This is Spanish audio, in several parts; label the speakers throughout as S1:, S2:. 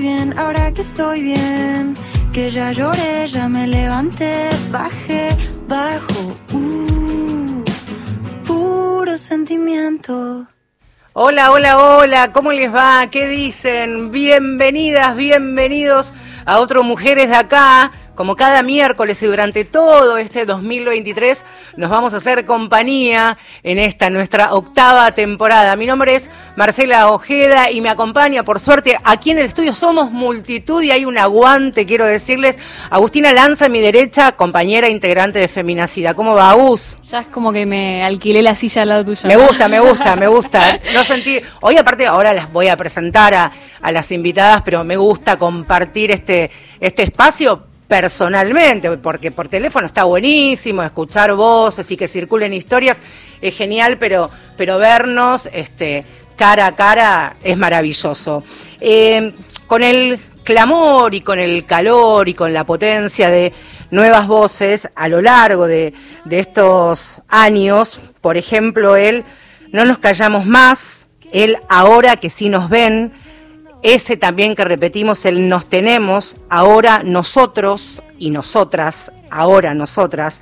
S1: Bien, ahora que estoy bien. Que ya lloré, ya me levanté, bajé, bajo. Uh, puro sentimiento.
S2: Hola, hola, hola, ¿cómo les va? ¿Qué dicen? Bienvenidas, bienvenidos a otro Mujeres de acá. Como cada miércoles y durante todo este 2023 nos vamos a hacer compañía en esta nuestra octava temporada. Mi nombre es Marcela Ojeda y me acompaña, por suerte, aquí en el estudio somos multitud y hay un aguante, quiero decirles. Agustina Lanza, a mi derecha, compañera integrante de Feminacida. ¿Cómo va, Agus?
S3: Ya es como que me alquilé la silla al lado tuyo.
S2: Me gusta, me gusta, me gusta. No sentí. Hoy, aparte, ahora las voy a presentar a, a las invitadas, pero me gusta compartir este, este espacio personalmente, porque por teléfono está buenísimo, escuchar voces y que circulen historias es genial, pero, pero vernos este, cara a cara es maravilloso. Eh, con el clamor y con el calor y con la potencia de nuevas voces a lo largo de, de estos años, por ejemplo, él No nos callamos más, él ahora que sí nos ven, ese también que repetimos, el nos tenemos, ahora nosotros y nosotras, ahora nosotras,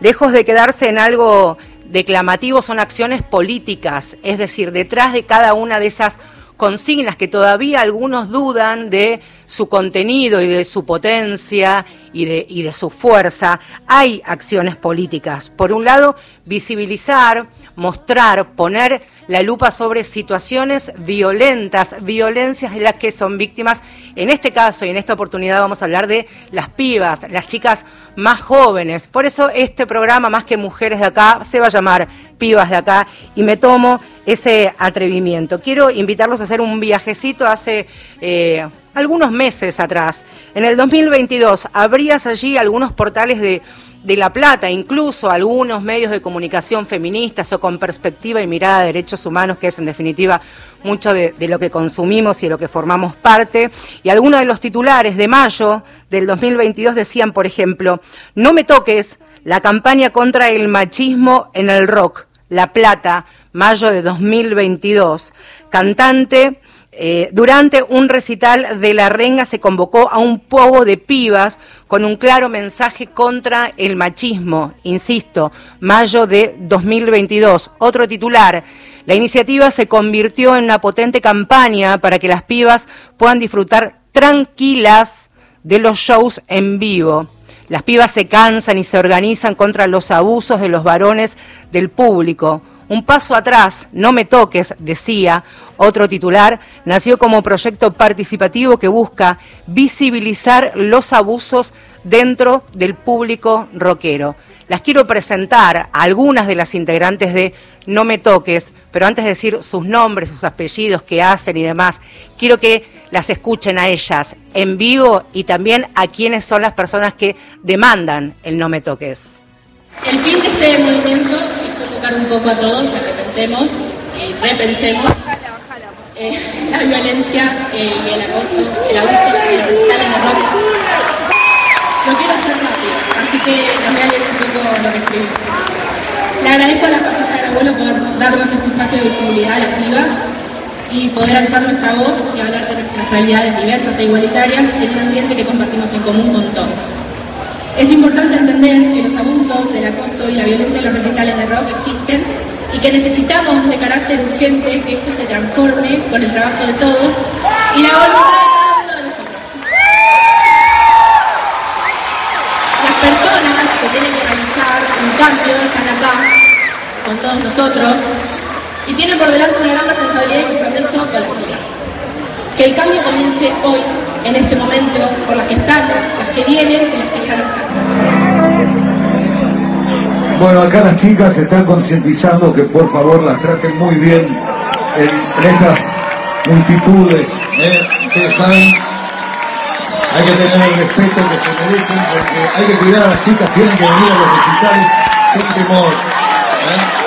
S2: lejos de quedarse en algo declamativo, son acciones políticas, es decir, detrás de cada una de esas consignas que todavía algunos dudan de su contenido y de su potencia y de, y de su fuerza, hay acciones políticas. Por un lado, visibilizar, mostrar, poner la lupa sobre situaciones violentas, violencias de las que son víctimas. En este caso y en esta oportunidad vamos a hablar de las pibas, las chicas más jóvenes. Por eso este programa, más que Mujeres de Acá, se va a llamar Pibas de Acá y me tomo ese atrevimiento. Quiero invitarlos a hacer un viajecito hace... Eh, algunos meses atrás. En el 2022 abrías allí algunos portales de de La Plata, incluso algunos medios de comunicación feministas o con perspectiva y mirada de derechos humanos, que es en definitiva mucho de, lo que consumimos y de lo que formamos parte. Y algunos de los titulares de mayo del 2022 decían, por ejemplo, no me toques la campaña contra el machismo en el rock, La Plata, mayo de 2022. Cantante eh, durante un recital de la renga se convocó a un pogo de pibas con un claro mensaje contra el machismo, insisto, mayo de 2022. Otro titular, la iniciativa se convirtió en una potente campaña para que las pibas puedan disfrutar tranquilas de los shows en vivo. Las pibas se cansan y se organizan contra los abusos de los varones del público. Un paso atrás, no me toques, decía otro titular, nació como proyecto participativo que busca visibilizar los abusos dentro del público rockero. Las quiero presentar a algunas de las integrantes de No me toques, pero antes de decir sus nombres, sus apellidos, qué hacen y demás, quiero que las escuchen a ellas en vivo y también a quienes son las personas que demandan el No me toques.
S4: El fin de este movimiento convocar un poco a todos a que pensemos y repensemos eh, la violencia eh, y el acoso, el abuso de los recitales de rock. Lo quiero hacer rápido, así que les voy a leer un poco lo que escribí. Le agradezco a la pantalla del abuelo por darnos este espacio de visibilidad a las vivas y poder alzar nuestra voz y hablar de nuestras realidades diversas e igualitarias en un ambiente que compartimos en común con todos. Es importante entender que los abusos, el acoso y la violencia en los recitales de rock existen y que necesitamos de carácter urgente que esto se transforme con el trabajo de todos y la voluntad de cada uno de nosotros. Las personas que tienen que realizar un cambio están acá con todos nosotros y tienen por delante una gran responsabilidad y compromiso con las vidas. Que el cambio comience hoy en este momento por las que estamos, las que vienen y las que ya no están.
S5: Bueno, acá las chicas están concientizando que por favor las traten muy bien en, en estas multitudes. ¿eh? Ustedes saben Hay que tener el respeto que se merecen porque hay que cuidar a las chicas, tienen que venir a los recitales sin temor. ¿eh?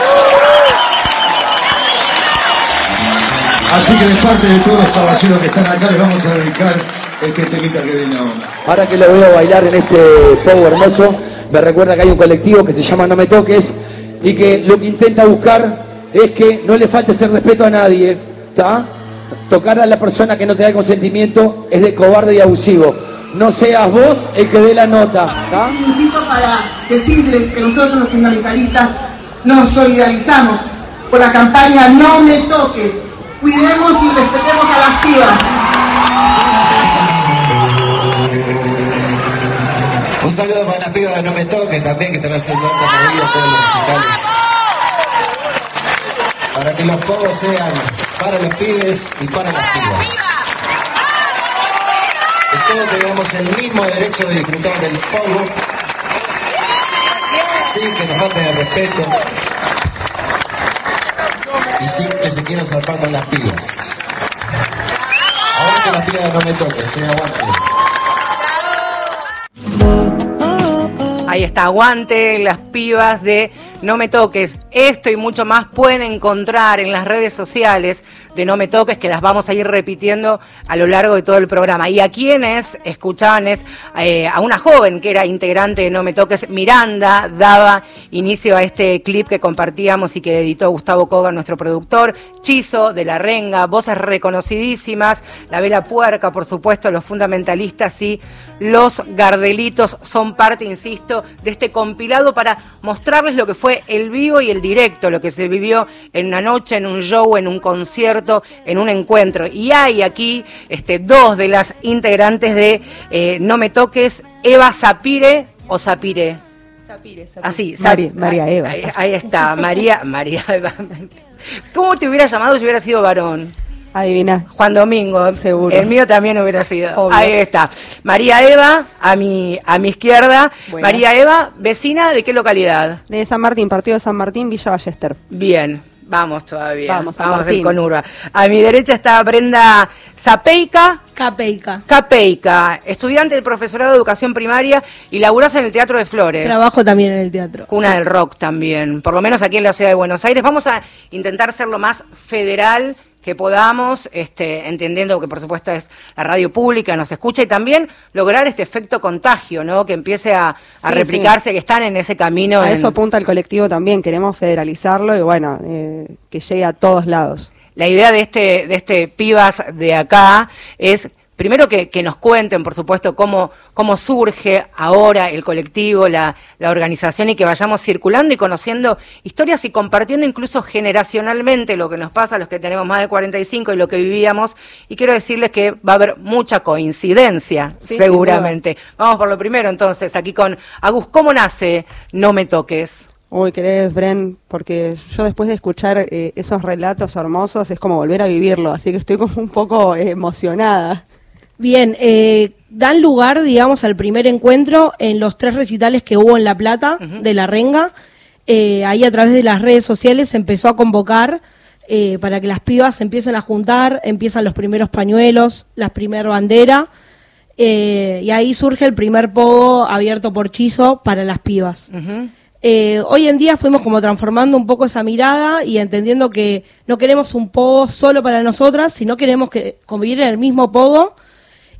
S5: Así que de parte de todos los caballeros que están acá les vamos a dedicar este temita que viene ahora.
S6: Ahora que lo veo bailar en este pogo hermoso, me recuerda que hay un colectivo que se llama No Me Toques y que lo que intenta buscar es que no le falte ese respeto a nadie, ¿está? Tocar a la persona que no te da consentimiento es de cobarde y abusivo. No seas vos el que dé la nota, ¿está?
S7: Un minutito para decirles que nosotros los fundamentalistas nos solidarizamos con la campaña No me toques. Cuidemos y respetemos a las pibas.
S8: Un saludo para las pibas de No Me Toques también, que están haciendo tanta movida todos los recitales. Para que los pogos sean para los pibes y para las pibas. Que todos tengamos el mismo derecho de disfrutar del pogo, sin que nos falten el respeto y sin que se quieran saltar con las pibas. Aguante las pibas de No Me Toques, eh, aguante.
S2: Ahí está, aguante las pibas de No Me Toques. Esto y mucho más pueden encontrar en las redes sociales de No Me Toques, que las vamos a ir repitiendo a lo largo de todo el programa. Y a quienes escuchaban es eh, a una joven que era integrante de No Me Toques, Miranda, daba inicio a este clip que compartíamos y que editó Gustavo Koga, nuestro productor, Chizo de la Renga, voces reconocidísimas, La Vela Puerca, por supuesto, los fundamentalistas y los Gardelitos son parte, insisto, de este compilado para mostrarles lo que fue el vivo y el directo, lo que se vivió en una noche, en un show, en un concierto, en un encuentro. Y hay aquí este, dos de las integrantes de eh, No Me Toques, Eva Zapire o Zapire.
S9: Zapire, Zapire.
S2: Así,
S9: María, María Eva.
S2: Ahí, ahí está, María, María Eva. ¿Cómo te hubiera llamado si hubiera sido varón?
S9: Adivina.
S2: Juan Domingo.
S9: Seguro.
S2: El mío también hubiera sido.
S9: Obvio.
S2: Ahí está. María Eva, a mi, a mi izquierda. María Eva, vecina de qué localidad?
S9: De San Martín, partido de San Martín, Villa Ballester.
S2: Bien, vamos todavía.
S9: Vamos, San
S2: vamos
S9: Martín.
S2: con Urba. A mi derecha está Brenda Zapeica.
S10: Capeica.
S2: Capeica, estudiante del profesorado de educación primaria y laburás en el Teatro de Flores.
S10: Trabajo también en el teatro.
S2: Cuna del rock también, por lo menos aquí en la ciudad de Buenos Aires. Vamos a intentar ser lo más federal que podamos, este, entendiendo que por supuesto es la radio pública, nos escucha y también lograr este efecto contagio, ¿no? Que empiece a, a
S9: Sí,
S2: replicarse, que están en ese camino.
S9: A
S2: en-
S9: eso apunta el colectivo también, queremos federalizarlo y bueno, eh, que llegue a todos lados.
S2: La idea de este, de este pibas de acá es primero que, que nos cuenten, por supuesto, cómo, cómo surge ahora el colectivo, la, la organización y que vayamos circulando y conociendo historias y compartiendo incluso generacionalmente lo que nos pasa a los que tenemos más de 45 y lo que vivíamos. Y quiero decirles que va a haber mucha coincidencia,
S9: Sí,
S2: seguramente. Vamos por lo primero entonces, aquí con Agus, ¿cómo nace No Me Toques?
S9: Uy, querés, Bren, porque yo después de escuchar eh, esos relatos hermosos es como volver a vivirlo, así que estoy como un poco eh, emocionada.
S10: Bien, eh, dan lugar, digamos, al primer encuentro en los tres recitales que hubo en La Plata de La Renga. Eh, ahí a través de las redes sociales se empezó a convocar eh, para que las pibas se empiecen a juntar, empiezan los primeros pañuelos, la primera bandera, eh, y ahí surge el primer pogo abierto por Chizo para las pibas. Hoy en día fuimos como transformando un poco esa mirada y entendiendo que no queremos un pogo solo para nosotras, sino queremos que convivir en el mismo pogo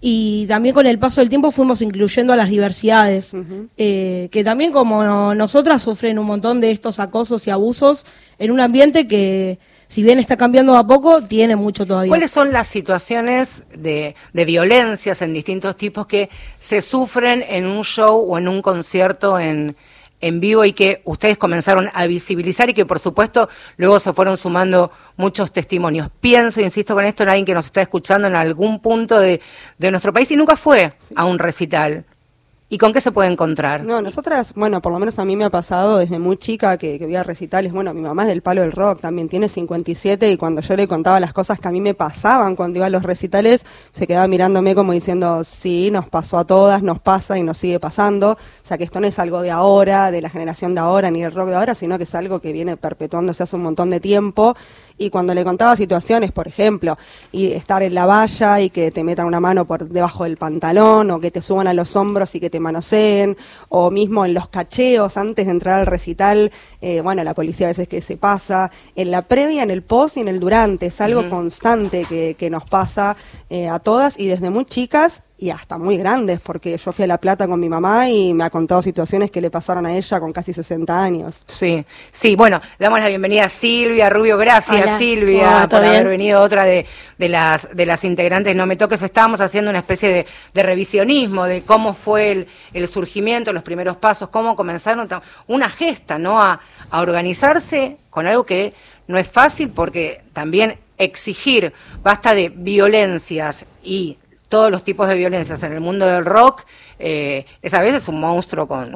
S10: y también con el paso del tiempo fuimos incluyendo a las diversidades, eh, que también como nosotras sufren un montón de estos acosos y abusos en un ambiente que, si bien está cambiando a poco, tiene mucho todavía.
S2: ¿Cuáles son las situaciones de, de violencias en distintos tipos que se sufren en un show o en un concierto en, en vivo y que ustedes comenzaron a visibilizar y que por supuesto luego se fueron sumando muchos testimonios? Pienso, insisto con esto, en alguien que nos está escuchando en algún punto de, de nuestro país y nunca fue a un recital. ¿Y con qué se puede encontrar?
S9: No, nosotras, bueno, por lo menos a mí me ha pasado desde muy chica que, que veía recitales. Bueno, mi mamá es del palo del rock, también tiene 57 y cuando yo le contaba las cosas que a mí me pasaban cuando iba a los recitales, se quedaba mirándome como diciendo, sí, nos pasó a todas, nos pasa y nos sigue pasando. O sea, que esto no es algo de ahora, de la generación de ahora, ni del rock de ahora, sino que es algo que viene perpetuándose hace un montón de tiempo. Y cuando le contaba situaciones, por ejemplo, y estar en la valla y que te metan una mano por debajo del pantalón, o que te suban a los hombros y que te manoseen, o mismo en los cacheos antes de entrar al recital, eh, bueno, la policía a veces que se pasa, en la previa, en el post y en el durante, es algo constante que, que nos pasa eh, a todas y desde muy chicas y hasta muy grandes, porque yo fui a La Plata con mi mamá y me ha contado situaciones que le pasaron a ella con casi 60 años.
S2: Sí, sí, bueno, damos la bienvenida a Silvia Rubio, gracias
S9: Hola.
S2: Silvia
S9: Hola,
S2: por
S9: ¿todo
S2: haber venido otra de, de las de las integrantes No Me Toques. Estábamos haciendo una especie de, de revisionismo de cómo fue el, el surgimiento, los primeros pasos, cómo comenzaron una gesta, ¿no? A, a organizarse con algo que no es fácil porque también exigir basta de violencias y todos los tipos de violencias en el mundo del rock, eh, es a veces un monstruo con,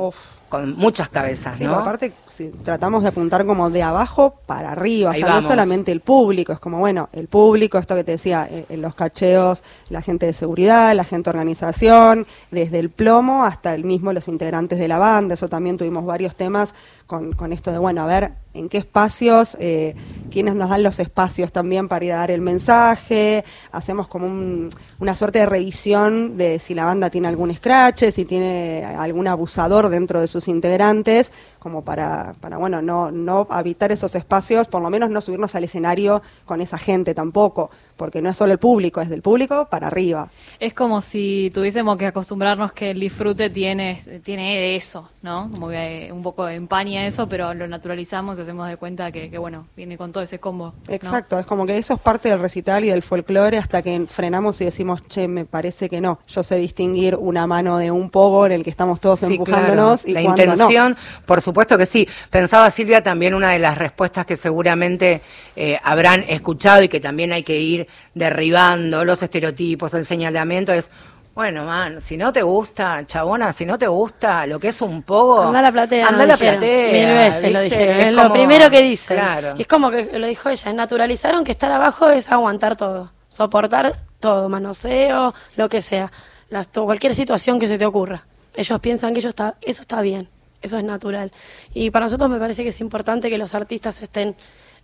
S2: con muchas cabezas,
S9: Sí,
S2: ¿no?
S9: aparte si tratamos de apuntar como de abajo para arriba,
S2: Ahí
S9: o sea, no solamente el público, es como, bueno, el público, esto que te decía, eh, en los cacheos, la gente de seguridad, la gente de organización, desde el plomo hasta el mismo los integrantes de la banda, eso también tuvimos varios temas con, con esto de, bueno, a ver, en qué espacios, eh, nos dan los espacios también para ir a dar el mensaje, hacemos como un- una suerte de revisión de si la banda tiene algún scratch, si tiene algún abusador dentro de sus integrantes, como para, para bueno, no, no habitar esos espacios, por lo menos no subirnos al escenario con esa gente tampoco, porque no es solo el público, es del público para arriba.
S3: Es como si tuviésemos que acostumbrarnos que el disfrute tiene, tiene de eso, ¿no? Como que eh, un poco empaña eso, pero lo naturalizamos y hacemos de cuenta que, que, bueno, viene con todo ese combo. ¿no?
S9: Exacto, es como que eso es parte del recital y del folclore hasta que frenamos y decimos, che, me parece que no. Yo sé distinguir una mano de un pogo en el que estamos todos
S2: Sí,
S9: empujándonos
S2: claro.
S9: y
S2: la
S9: cuando no.
S2: intención, por supuesto que sí. Pensaba Silvia también una de las respuestas que seguramente eh, habrán escuchado y que también hay que ir derribando los estereotipos, el señalamiento es bueno, man, si no te gusta, chabona, si no te gusta lo que es un poco,
S11: Anda a la platea.
S2: anda a la
S11: dijeron.
S2: platea.
S11: Mil veces lo dijeron.
S2: Es
S11: Es lo
S2: como-
S11: primero que dicen.
S2: Claro.
S11: Y es como que lo dijo ella. Naturalizaron que estar abajo es aguantar todo. Soportar todo. Manoseo, lo que sea. Las- cualquier situación que se te ocurra. Ellos piensan que ellos está, eso está bien. Eso es natural. Y para nosotros me parece que es importante que los artistas estén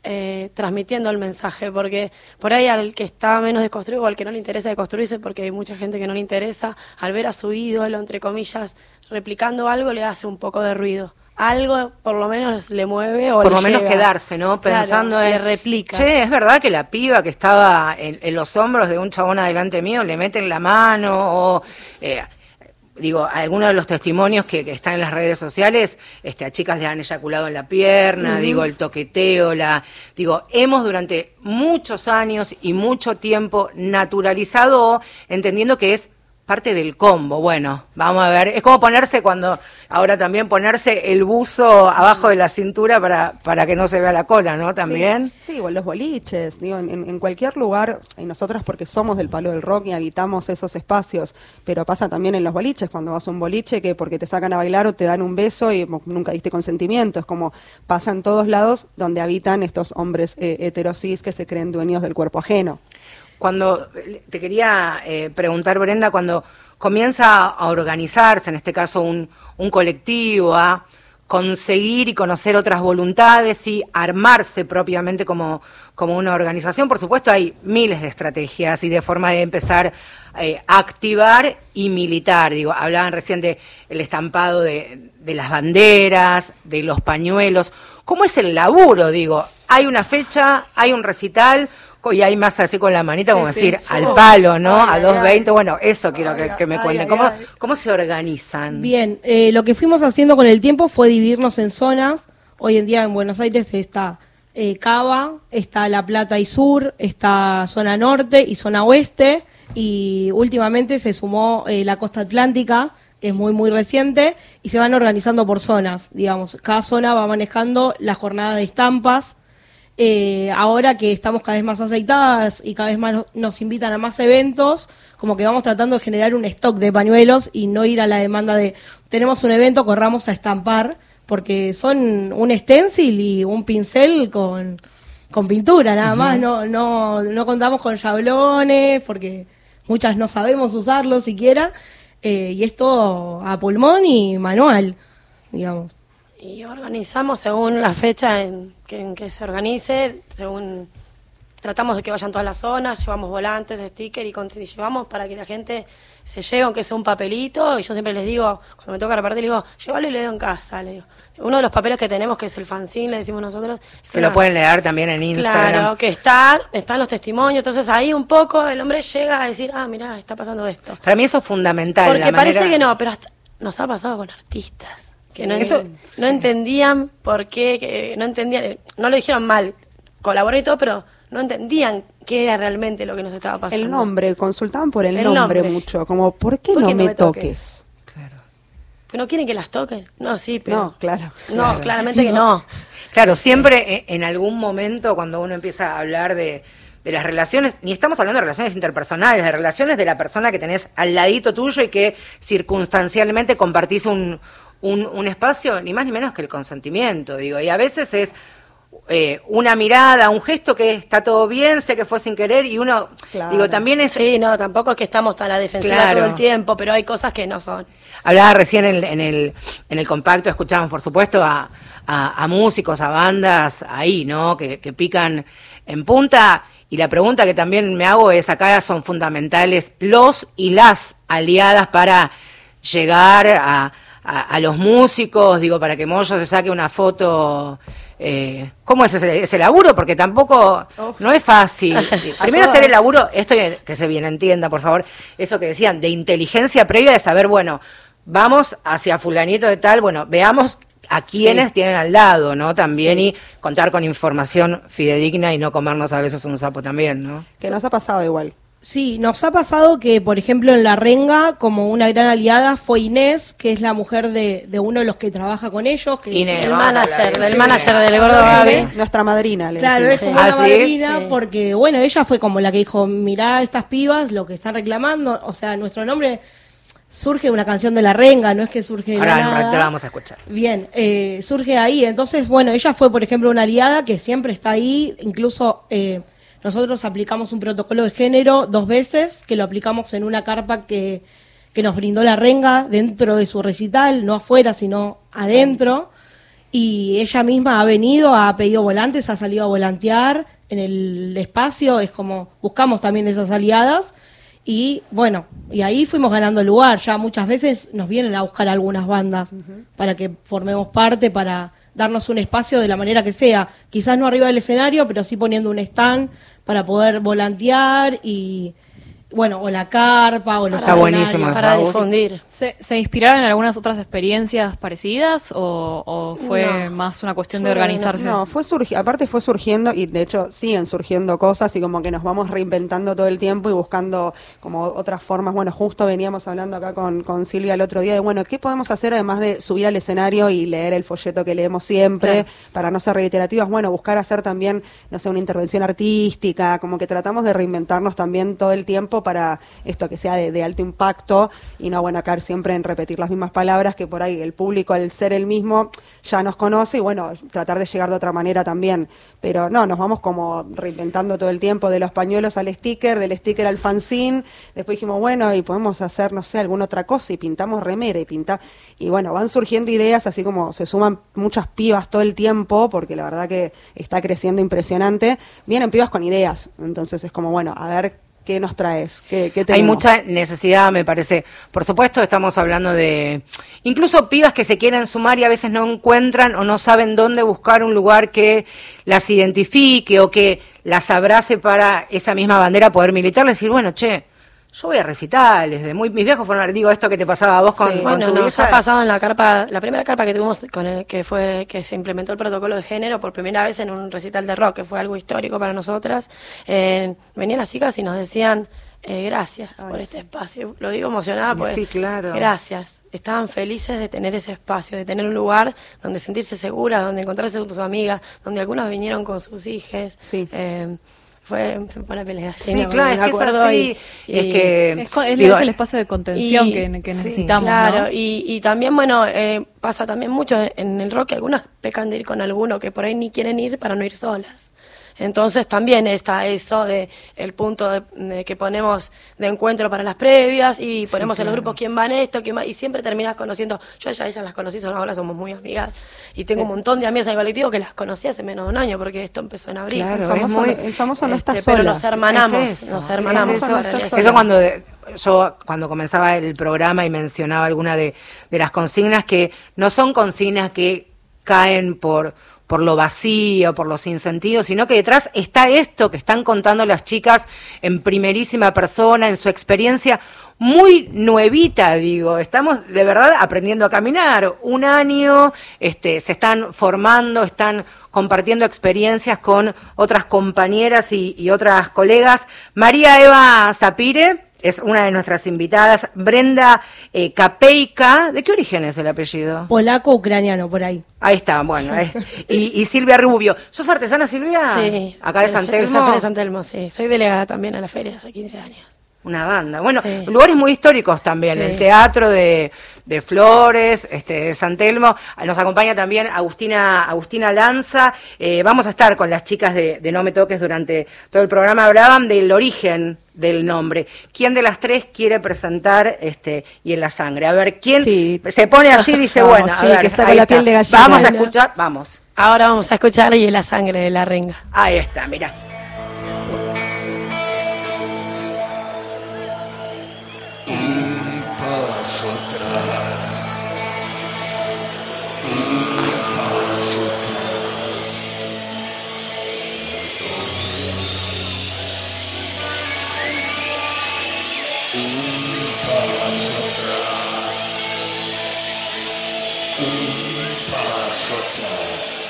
S11: eh, transmitiendo el mensaje, porque por ahí al que está menos desconstruido o al que no le interesa deconstruirse, porque hay mucha gente que no le interesa, al ver a su ídolo, entre comillas, replicando algo, le hace un poco de ruido. Algo por lo menos le mueve o
S2: por
S11: le
S2: lo menos quedarse, ¿no?
S11: Claro,
S2: Pensando
S11: le
S2: en.
S11: replica.
S2: Che, es verdad que la piba que estaba en, en los hombros de un chabón adelante mío le meten la mano o. eh, digo, algunos de los testimonios que, que están en las redes sociales, este, a chicas le han eyaculado en la pierna, digo, el toqueteo, la, digo, hemos durante muchos años y mucho tiempo naturalizado, entendiendo que es parte del combo. Bueno, vamos a ver, es como ponerse cuando, ahora también ponerse el buzo abajo de la cintura para, para que no se vea la cola, ¿no? También.
S9: Sí, sí, los boliches, digo, en, en- cualquier lugar, y nosotras porque somos del palo del rock y habitamos esos espacios, pero pasa también en los boliches, cuando vas a un boliche que porque te sacan a bailar o te dan un beso y nunca diste consentimiento, es como pasa en todos lados donde habitan estos hombres eh, heterosis que se creen dueños del cuerpo ajeno.
S2: Cuando te quería eh, preguntar, Brenda, cuando comienza a organizarse, en este caso un, un colectivo, a conseguir y conocer otras voluntades y armarse propiamente como, como una organización, por supuesto hay miles de estrategias y de forma de empezar eh, a activar y militar. Digo, hablaban recién de el estampado de, de las banderas, de los pañuelos. ¿Cómo es el laburo? Digo, hay una fecha, hay un recital, y hay más así con la manita, como
S10: Sí, sí.
S2: decir, al
S10: Oh.
S2: palo, ¿no?
S10: Ay,
S2: a
S10: ay,
S2: 2.20. Bueno, eso quiero que, que me
S10: ay,
S2: cuenten. ¿Cómo. ¿Cómo se organizan?
S10: Bien, eh, lo que fuimos haciendo con el tiempo fue dividirnos en zonas. Hoy en día en Buenos Aires está eh, Cava, está La Plata y Sur, está zona norte y zona oeste. Y últimamente se sumó eh, la costa atlántica, que es muy, muy reciente, y se van organizando por zonas, digamos. Cada zona va manejando la jornada de estampas. Eh, ahora que estamos cada vez más aceitadas y cada vez más nos invitan a más eventos, como que vamos tratando de generar un stock de pañuelos y no ir a la demanda de tenemos un evento, corramos a estampar, porque son un stencil y un pincel con, con pintura nada más, no, no, no contamos con yablones, porque muchas no sabemos usarlos siquiera, eh, y es todo a pulmón y manual, digamos.
S11: Y organizamos según la fecha en que, en que se organice, según tratamos de que vayan todas las zonas, llevamos volantes, stickers y, con- y llevamos para que la gente se lleve aunque sea un papelito y yo siempre les digo, cuando me toca repartir, les digo, llévalo y leo en casa, le digo. Uno de los papeles que tenemos, que es el fanzine, le decimos nosotros, es
S2: Que lo pueden leer también en Instagram.
S11: Claro, que está, están los testimonios, entonces ahí un poco el hombre llega a decir, ah, mira, está pasando esto.
S2: Para mí eso es fundamental.
S11: Porque
S2: la
S11: parece
S2: manera-
S11: que no, pero hasta nos ha pasado con artistas que no,
S2: Eso-
S11: no entendían por qué, que no entendían, no lo dijeron mal, colaboró y todo, pero no entendían qué era realmente lo que nos estaba pasando.
S9: El nombre, consultaban por el,
S11: El
S9: nombre,
S11: nombre.
S9: mucho, como ¿por qué
S11: ¿Por
S9: no
S11: qué no
S9: me
S11: me toques?
S9: toques?
S11: ¿Que no quieren que las toquen? No, sí, pero...
S9: No, claro.
S11: No,
S2: Claro.
S11: claramente que no.
S2: Claro, siempre eh, en algún momento cuando uno empieza a hablar de, de las relaciones, ni estamos hablando de relaciones interpersonales, de relaciones de la persona que tenés al ladito tuyo y que circunstancialmente compartís un, un, un espacio, ni más ni menos que el consentimiento, digo. Y a veces es eh, una mirada, un gesto que está todo bien, sé que fue sin querer y uno, digo, también es...
S11: Sí, no, tampoco es que estamos a la defensiva
S2: Claro.
S11: todo el tiempo, pero hay cosas que no son.
S2: Hablaba recién en, en el, en el compacto, escuchamos por supuesto a, a- a músicos, a bandas ahí, ¿no? Que, que pican en punta. Y la pregunta que también me hago es, acá son fundamentales los y las aliadas para llegar a, a- a los músicos, digo, para que Moyo se saque una foto. Eh, ¿Cómo es ese, ese laburo? Porque tampoco no es fácil. Primero hacer el laburo, esto que que se bien entienda, por favor, eso que decían, de inteligencia previa de saber, bueno, vamos hacia fulanito de tal, bueno, veamos a quienes
S9: Sí.
S2: tienen al lado, ¿no? También y contar con información fidedigna y no comernos a veces un sapo también, ¿no?
S9: Que nos ha pasado igual.
S10: Sí, nos ha pasado que, por ejemplo, en La Renga, como una gran aliada, fue Inés, que es la mujer de, de uno de los que trabaja con ellos. Que
S2: Inés,
S11: El manager,
S2: de eso.
S11: manager del gordo.
S9: Nuestra madrina, le
S10: Claro, es
S9: decimos.
S10: como
S2: Ah,
S10: una
S2: ¿sí?
S10: madrina
S11: Sí.
S10: porque, bueno, ella fue como la que dijo, mirá estas pibas, lo que están reclamando, o sea, nuestro nombre surge de una canción de La Renga, no es que surge de
S2: Ahora un
S10: nada.
S2: la vamos a escuchar.
S10: Bien, eh, surge ahí. Entonces, bueno, ella fue, por ejemplo, una aliada que siempre está ahí. Incluso eh, nosotros aplicamos un protocolo de género dos veces, que lo aplicamos en una carpa que, que nos brindó la renga dentro de su recital, no afuera, sino adentro. Y ella misma ha venido, ha pedido volantes, ha salido a volantear en el espacio. Es como buscamos también esas aliadas. Y bueno, y ahí fuimos ganando lugar. Ya muchas veces nos vienen a buscar algunas bandas para que formemos parte, para darnos un espacio de la manera que sea. Quizás no arriba del escenario, pero sí poniendo un stand para poder volantear y, bueno, o la carpa o los
S2: Está buenísimo
S10: escenarios.
S11: Para difundir.
S3: ¿Se, se inspiraron en algunas otras experiencias parecidas o, o fue
S11: No.
S3: más una cuestión de
S11: que no.
S3: organizarse?
S9: No, fue surgi aparte fue surgiendo y de hecho siguen surgiendo cosas y como que nos vamos reinventando todo el tiempo y buscando como otras formas. Bueno, justo veníamos hablando acá con, con Silvia el otro día de, bueno, ¿qué podemos hacer además de subir al escenario y leer el folleto que leemos siempre para no ser reiterativas? Bueno, buscar hacer también, no sé, una intervención artística, como que tratamos de reinventarnos también todo el tiempo para esto que sea de, alto impacto y no, bueno, caer siempre en repetir las mismas palabras que por ahí el público al ser el mismo ya nos conoce y bueno, tratar de llegar de otra manera también. Pero no, nos vamos como reinventando todo el tiempo de los pañuelos al sticker, del sticker al fanzine. Después dijimos, bueno, y podemos hacer, no sé, alguna otra cosa y pintamos remera y pinta Y bueno, van surgiendo ideas, así como se suman muchas pibas todo el tiempo, porque la verdad que está creciendo impresionante. Vienen pibas con ideas, entonces es como, bueno, a ver qué nos traes, qué, qué
S2: Hay mucha necesidad, me parece. Por supuesto, estamos hablando de incluso pibas que se quieren sumar y a veces no encuentran o no saben dónde buscar un lugar que las identifique o que las abrace para esa misma bandera poder militar. Decir, bueno, che, yo voy a recitales. De muy, mis viejos fueron, digo, esto que te pasaba a vos con, con
S11: Bueno,
S2: tu
S11: nos
S2: vieja.
S11: ha pasado en la carpa, la primera carpa que tuvimos con el, que fue que se implementó el protocolo de género por primera vez en un recital de rock, que fue algo histórico para nosotras. Eh, venían las chicas y nos decían eh, gracias por este espacio. Lo digo emocionada porque
S2: Sí, claro.
S11: gracias. Estaban felices de tener ese espacio, de tener un lugar donde sentirse seguras, donde encontrarse con tus amigas, donde algunas vinieron con sus hijas. Eh, fue se me pone la pelea.
S2: Sí, claro, es que es así, es
S11: y-
S2: que,
S3: Es, co- es-
S2: digo,
S3: es el espacio de contención
S11: y-
S3: que, que
S11: sí,
S3: necesitamos,
S11: claro,
S3: ¿no?
S11: y, y también, bueno, eh, pasa también mucho en el rock que algunas pecan de ir con alguno que por ahí ni quieren ir para no ir solas. Entonces también está eso de el punto de, de que ponemos de encuentro para las previas y ponemos en los grupos quién va en esto, quién va, y siempre terminas conociendo, yo ya ellas las conocí, son ahora somos muy amigas y tengo un montón de amigas en el colectivo que las conocí hace menos de un año porque esto empezó en abril.
S2: Claro,
S9: el, famoso,
S2: es muy-
S9: el famoso no está
S11: Este,
S9: sola.
S11: Pero nos hermanamos,
S2: Es eso,
S11: nos hermanamos.
S2: es eso. Eso cuando de- yo cuando comenzaba el programa y mencionaba alguna de, de las consignas que no son consignas que caen por por lo vacío, por los sinsentidos, sino que detrás está esto que están contando las chicas en primerísima persona, en su experiencia muy nuevita, digo, estamos de verdad aprendiendo a caminar, un año, este, se están formando, están compartiendo experiencias con otras compañeras y, y otras colegas. María Eva Zapire es una de nuestras invitadas, Brenda eh, Capeica, ¿de qué origen es el apellido?
S10: Polaco ucraniano, por ahí.
S2: Ahí está, bueno, es- y, y Silvia Rubio. ¿Sos artesana, Silvia?
S11: Sí.
S2: Acá de San Telmo.
S11: de San Telmo, sí. Soy delegada también a la feria hace 15 años.
S2: Una banda. Bueno, lugares muy históricos también.
S11: Sí.
S2: El teatro de, de Flores, este, de San Telmo. Nos acompaña también Agustina, Agustina Lanza. Eh, vamos a estar con las chicas de, de No Me Toques durante todo el programa. Hablaban del origen del nombre. ¿Quién de las tres quiere presentar este y en la sangre? A ver, ¿quién se pone así y dice,
S9: Vamos,
S2: bueno, a
S9: Chi,
S2: ver,
S9: que está
S2: ahí
S9: con la piel de gallina.
S2: Vamos a escuchar, vamos.
S11: Ahora vamos a escuchar y la sangre de la renga.
S2: Ahí está, mira.
S12: Paso atrás. Un paso atrás. Un paso atrás. Un paso atrás.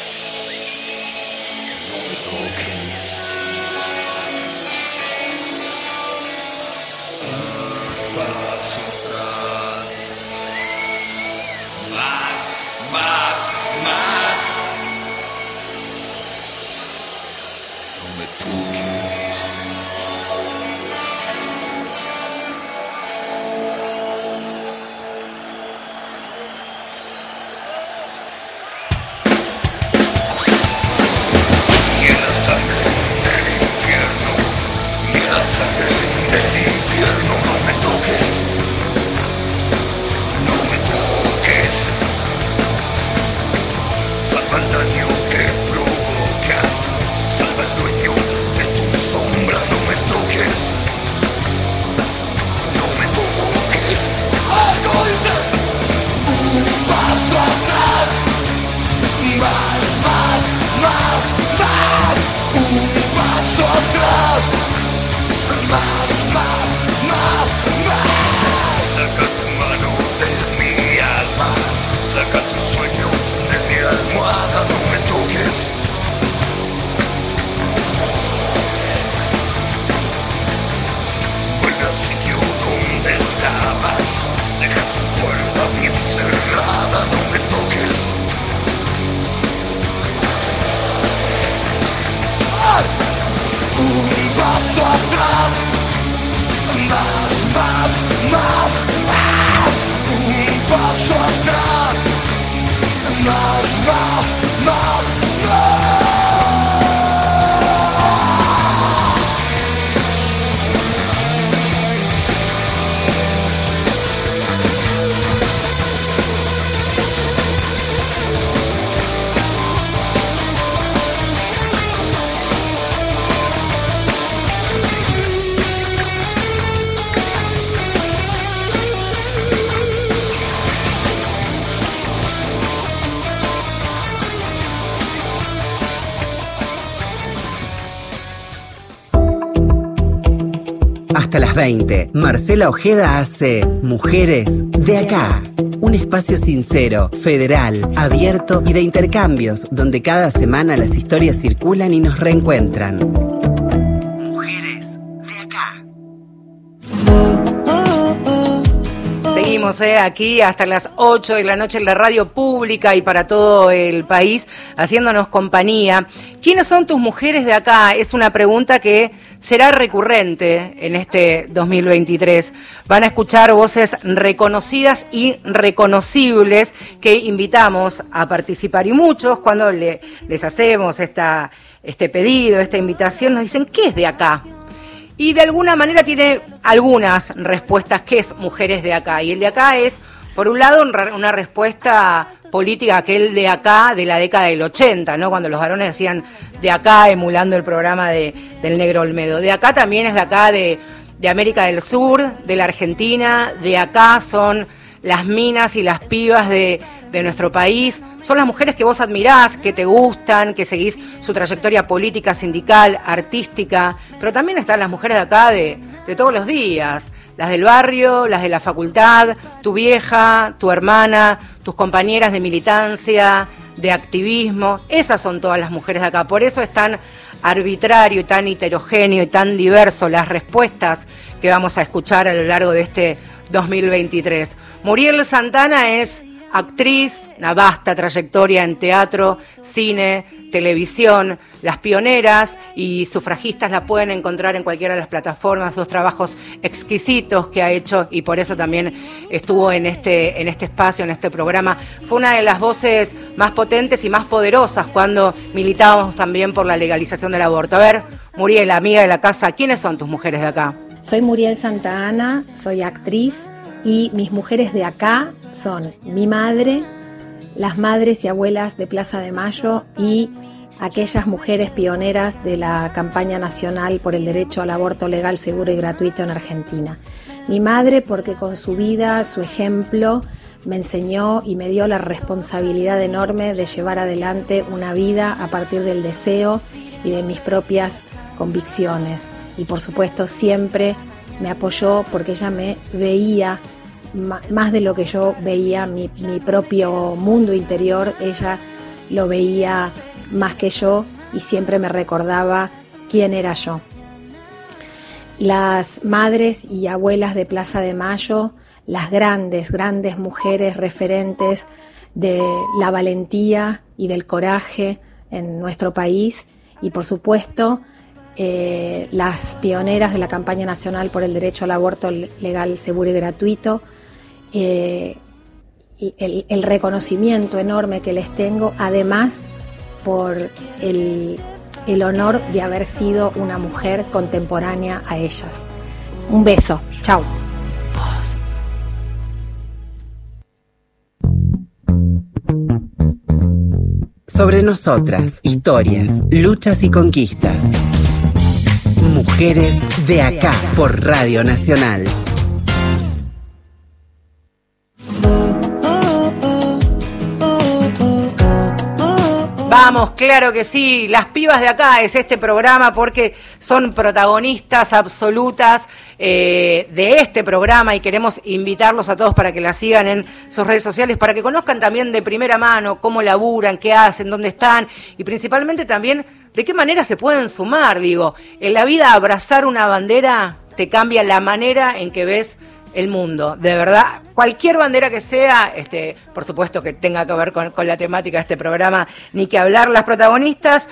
S12: Un paso atrás, más, más, más, más. Un paso atrás, más, más, más,
S13: Hasta las 20, Marcela Ojeda hace Mujeres de acá. Un espacio sincero, federal, abierto y de intercambios, donde cada semana las historias circulan y nos reencuentran.
S2: Eh, aquí hasta las 8 de la noche en la radio pública y para todo el país, haciéndonos compañía. ¿Quiénes son tus mujeres de acá? Es una pregunta que será recurrente en este 2023. Van a escuchar voces reconocidas y reconocibles que invitamos a participar y muchos cuando le- les hacemos esta este pedido, esta invitación, nos dicen, ¿qué es de acá? Y de alguna manera tiene algunas respuestas, ¿qué es mujeres de acá? Y el de acá es, por un lado, una respuesta política, aquel de acá, de la década del 80, ¿no? Cuando los varones decían de acá, emulando el programa de, del Negro Olmedo. De acá también es de acá, de, de América del Sur, de la Argentina, de acá son las minas y las pibas de, de nuestro país. Son las mujeres que vos admirás, que te gustan, que seguís su trayectoria política, sindical, artística, pero también están las mujeres de acá de, de todos los días, las del barrio, las de la facultad, tu vieja, tu hermana, tus compañeras de militancia, de activismo, esas son todas las mujeres de acá. Por eso es tan arbitrario y tan heterogéneo y tan diverso las respuestas que vamos a escuchar a lo largo de este 2023. Muriel Santana es actriz, una vasta trayectoria en teatro, cine, televisión, las pioneras y sufragistas la pueden encontrar en cualquiera de las plataformas, dos trabajos exquisitos que ha hecho y por eso también estuvo en este, en este espacio, en este programa. Fue una de las voces más potentes y más poderosas cuando militábamos también por la legalización del aborto. A ver, Muriel, amiga de la casa, ¿quiénes son tus mujeres de acá?
S14: Soy Muriel Santa Ana, soy actriz y mis mujeres de acá son mi madre, las madres y abuelas de Plaza de Mayo y aquellas mujeres pioneras de la campaña nacional por el derecho al aborto legal, seguro y gratuito en Argentina. Mi madre porque con su vida, su ejemplo, me enseñó y me dio la responsabilidad enorme de llevar adelante una vida a partir del deseo y de mis propias convicciones. Y por supuesto siempre me apoyó porque ella me veía más de lo que yo veía mi, mi propio mundo interior, ella lo veía más que yo y siempre me recordaba quién era yo. Las madres y abuelas de Plaza de Mayo, las grandes, grandes mujeres referentes de la valentía y del coraje en nuestro país y por supuesto eh, las pioneras de la campaña nacional por el derecho al aborto legal, seguro y gratuito, eh, el, el reconocimiento enorme que les tengo, además por el, el honor de haber sido una mujer contemporánea a ellas. Un beso, chao.
S13: Sobre nosotras, historias, luchas y conquistas. Mujeres de acá por Radio Nacional.
S2: Vamos, claro que sí. Las pibas de acá es este programa porque son protagonistas absolutas eh, de este programa y queremos invitarlos a todos para que la sigan en sus redes sociales, para que conozcan también de primera mano cómo laburan, qué hacen, dónde están y principalmente también de qué manera se pueden sumar. Digo, en la vida abrazar una bandera te cambia la manera en que ves el mundo, de verdad, cualquier bandera que sea, este, por supuesto que tenga que ver con, la temática de este programa, ni que hablar las protagonistas,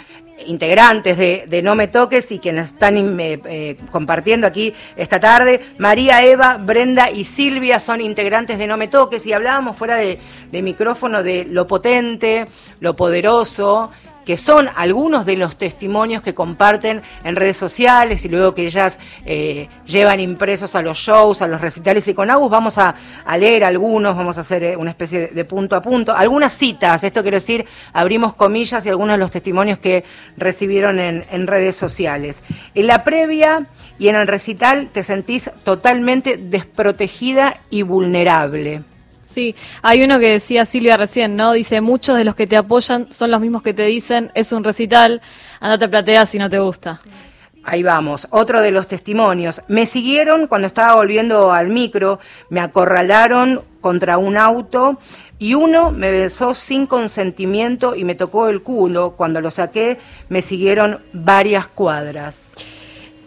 S2: integrantes de, No Me Toques y quienes están eh, eh, compartiendo aquí esta tarde, María, Eva, Brenda y Silvia son integrantes de No Me Toques y hablábamos fuera de micrófono de lo potente, lo poderoso que son algunos de los testimonios que comparten en redes sociales y luego que ellas eh, llevan impresos a los shows, a los recitales y con Agus vamos a, leer algunos, vamos a hacer eh, una especie de, punto a punto, algunas citas, esto quiero decir, abrimos comillas y algunos de los testimonios que recibieron en redes sociales. En la previa y en el recital te sentís totalmente desprotegida y vulnerable.
S3: Sí, hay uno que decía Silvia recién, ¿no? Dice, muchos de los que te apoyan son los mismos que te dicen, es un recital, andate a platea si no te gusta.
S2: Ahí vamos, otro de los testimonios. Me siguieron cuando estaba volviendo al micro, me acorralaron contra un auto y uno me besó sin consentimiento y me tocó el culo. Cuando lo saqué, me siguieron varias cuadras.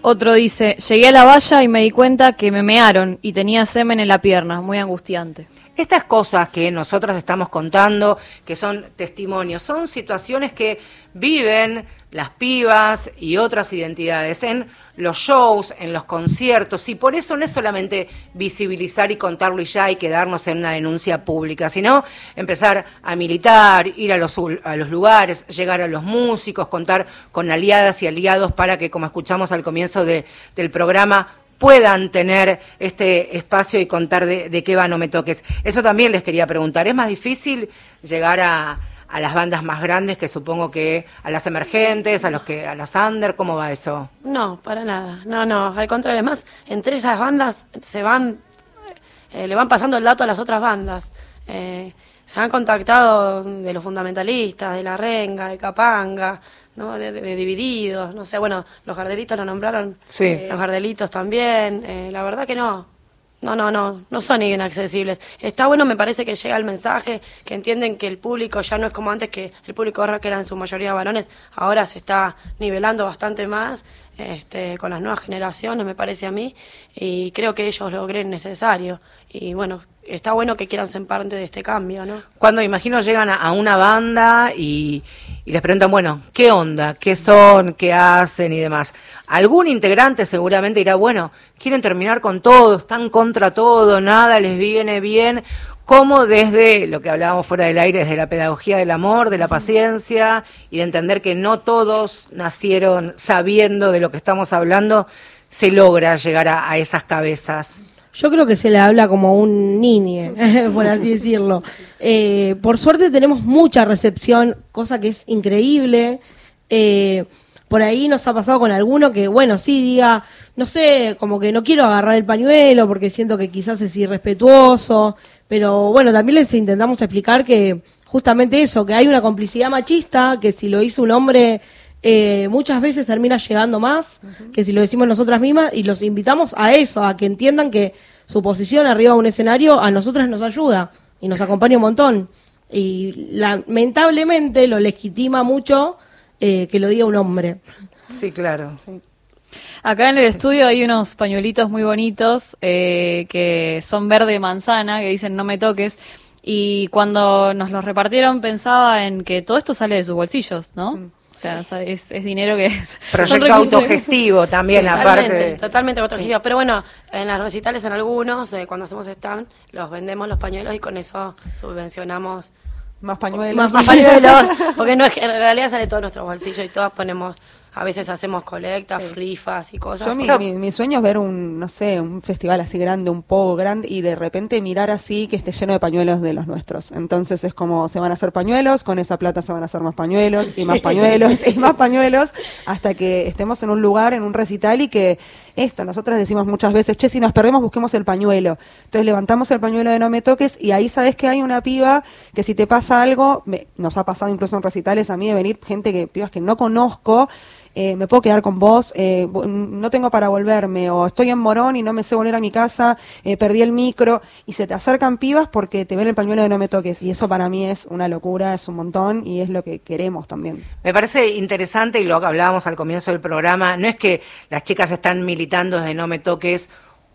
S3: Otro dice, llegué a la valla y me di cuenta que me mearon y tenía semen en la pierna, muy angustiante.
S2: Estas cosas que nosotros estamos contando, que son testimonios, son situaciones que viven las pibas y otras identidades en los shows, en los conciertos, y por eso no es solamente visibilizar y contarlo y ya y quedarnos en una denuncia pública, sino empezar a militar, ir a los, lugares, llegar a los músicos, contar con aliadas y aliados para que, como escuchamos al comienzo de- del programa, puedan tener este espacio y contar de, qué va No Me Toques. Eso también les quería preguntar. ¿Es más difícil llegar a, a las bandas más grandes que supongo que a las emergentes, a los que a las under? ¿Cómo va eso?
S11: No, para nada. No, no, al contrario. Además, entre esas bandas se van, eh, le van pasando el dato a las otras bandas. Eh, se han contactado de los fundamentalistas, de la renga, de Capanga, ¿no? de, de- de Divididos, no sé, bueno, los Gardelitos lo nombraron,
S2: Sí.
S11: los Gardelitos también. eh, la verdad que no. No, no, no, no son inaccesibles. Está bueno, me parece que llega el mensaje, que entienden que el público ya no es como antes, que el público rock era en su mayoría varones, ahora se está nivelando bastante más este, con las nuevas generaciones, me parece a mí, y creo que ellos lo creen necesario. Y bueno, está bueno que quieran ser parte de este cambio, ¿no?
S2: Cuando imagino llegan a, a una banda y, y les preguntan, bueno, ¿qué onda? ¿Qué son? ¿Qué hacen? Y demás. Algún integrante seguramente dirá, bueno, quieren terminar con todo, están contra todo, nada les viene bien. Como desde lo que hablábamos fuera del aire, desde la pedagogía del amor, de la paciencia y de entender que no todos nacieron sabiendo de lo que estamos hablando, se logra llegar a, a esas cabezas.
S10: Yo creo que se le habla como un niño, por así decirlo. Eh, por suerte tenemos mucha recepción, cosa que es increíble. Eh, por ahí nos ha pasado con alguno que, bueno, sí diga, no sé, como que no quiero agarrar el pañuelo porque siento que quizás es irrespetuoso, pero bueno, también les intentamos explicar que justamente eso, que hay una complicidad machista, que si lo hizo un hombre eh, muchas veces termina llegando más que si lo decimos nosotras mismas y los invitamos a eso, a que entiendan que su posición arriba de un escenario a nosotras nos ayuda y nos acompaña un montón. Y lamentablemente lo legitima mucho eh, que lo diga un hombre.
S2: Sí, claro.
S3: Acá en el estudio hay unos pañuelitos muy bonitos eh, que son verde manzana, que dicen no me toques. Y cuando nos los repartieron pensaba en que todo esto sale de sus bolsillos, ¿no? O sea, es, es dinero que es...
S2: Proyecto autogestivo también, aparte
S11: Totalmente,
S2: de...
S11: totalmente autogestivo. Pero bueno, en las recitales, en algunos, eh, cuando hacemos stand, los vendemos los pañuelos y con eso subvencionamos
S9: Más pañuelos.
S11: Más, más pañuelos, porque no es que en realidad sale todo nuestro bolsillo y todas ponemos, a veces hacemos colectas, rifas y cosas.
S9: Yo mi, mi, mi sueño es ver un, no sé, un festival así grande, un poco grande, y de repente mirar así que esté lleno de pañuelos de los nuestros. Entonces es como, se van a hacer pañuelos, con esa plata se van a hacer más pañuelos, y más pañuelos, y más pañuelos, hasta que estemos en un lugar, en un recital, y que esto, nosotras decimos muchas veces, che, si nos perdemos, busquemos el pañuelo. Entonces levantamos el pañuelo de no me toques, y ahí sabes que hay una piba que si te pasa algo, me- nos ha pasado incluso en recitales a mí de venir gente que, pibas que no conozco, eh, me puedo quedar con vos, eh, no tengo para volverme, o estoy en Morón y no me sé volver a mi casa, eh, perdí el micro, y se te acercan pibas porque te ven el pañuelo de no me toques, y eso para mí es una locura, es un montón, y es lo que queremos también.
S2: Me parece interesante y lo que hablábamos al comienzo del programa, no es que las chicas están militando desde no me toques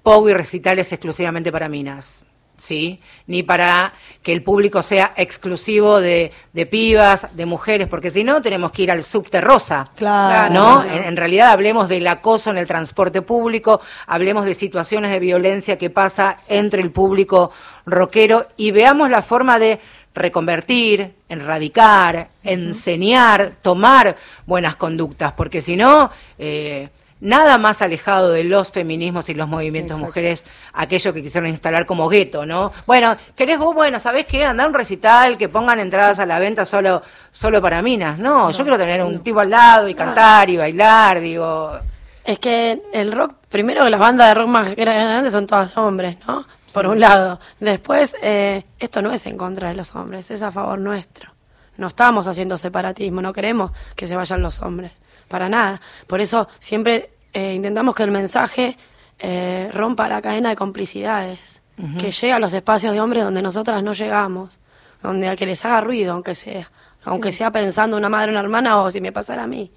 S2: pogo y recitales exclusivamente para minas, ¿sí? Ni para que el público sea exclusivo de, de pibas, de mujeres, porque si no tenemos que ir al subte rosa,
S9: Claro.
S2: ¿no? En, en realidad hablemos del acoso en el transporte público, hablemos de situaciones de violencia que pasa entre el público rockero y veamos la forma de reconvertir, erradicar, enseñar, tomar buenas conductas, porque si no, eh, nada más alejado de los feminismos y los movimientos mujeres, aquello que quisieron instalar como gueto, ¿no? Bueno, ¿querés vos? Bueno, ¿sabés qué? Andá a un recital, que pongan entradas a la venta solo, solo para minas. No, yo quiero tener un tipo al lado y cantar y bailar, digo...
S11: Es que el rock, primero las bandas de rock más grandes son todas hombres, ¿no? Por un lado. Después, eh, esto no es en contra de los hombres, es a favor nuestro. No estamos haciendo separatismo, no queremos que se vayan los hombres, para nada. Por eso siempre eh, intentamos que el mensaje eh, rompa la cadena de complicidades, que llegue a los espacios de hombres donde nosotras no llegamos, donde a que les haga ruido, aunque sea, aunque
S12: Sí.
S11: sea pensando una madre, una hermana o si me pasara a mí.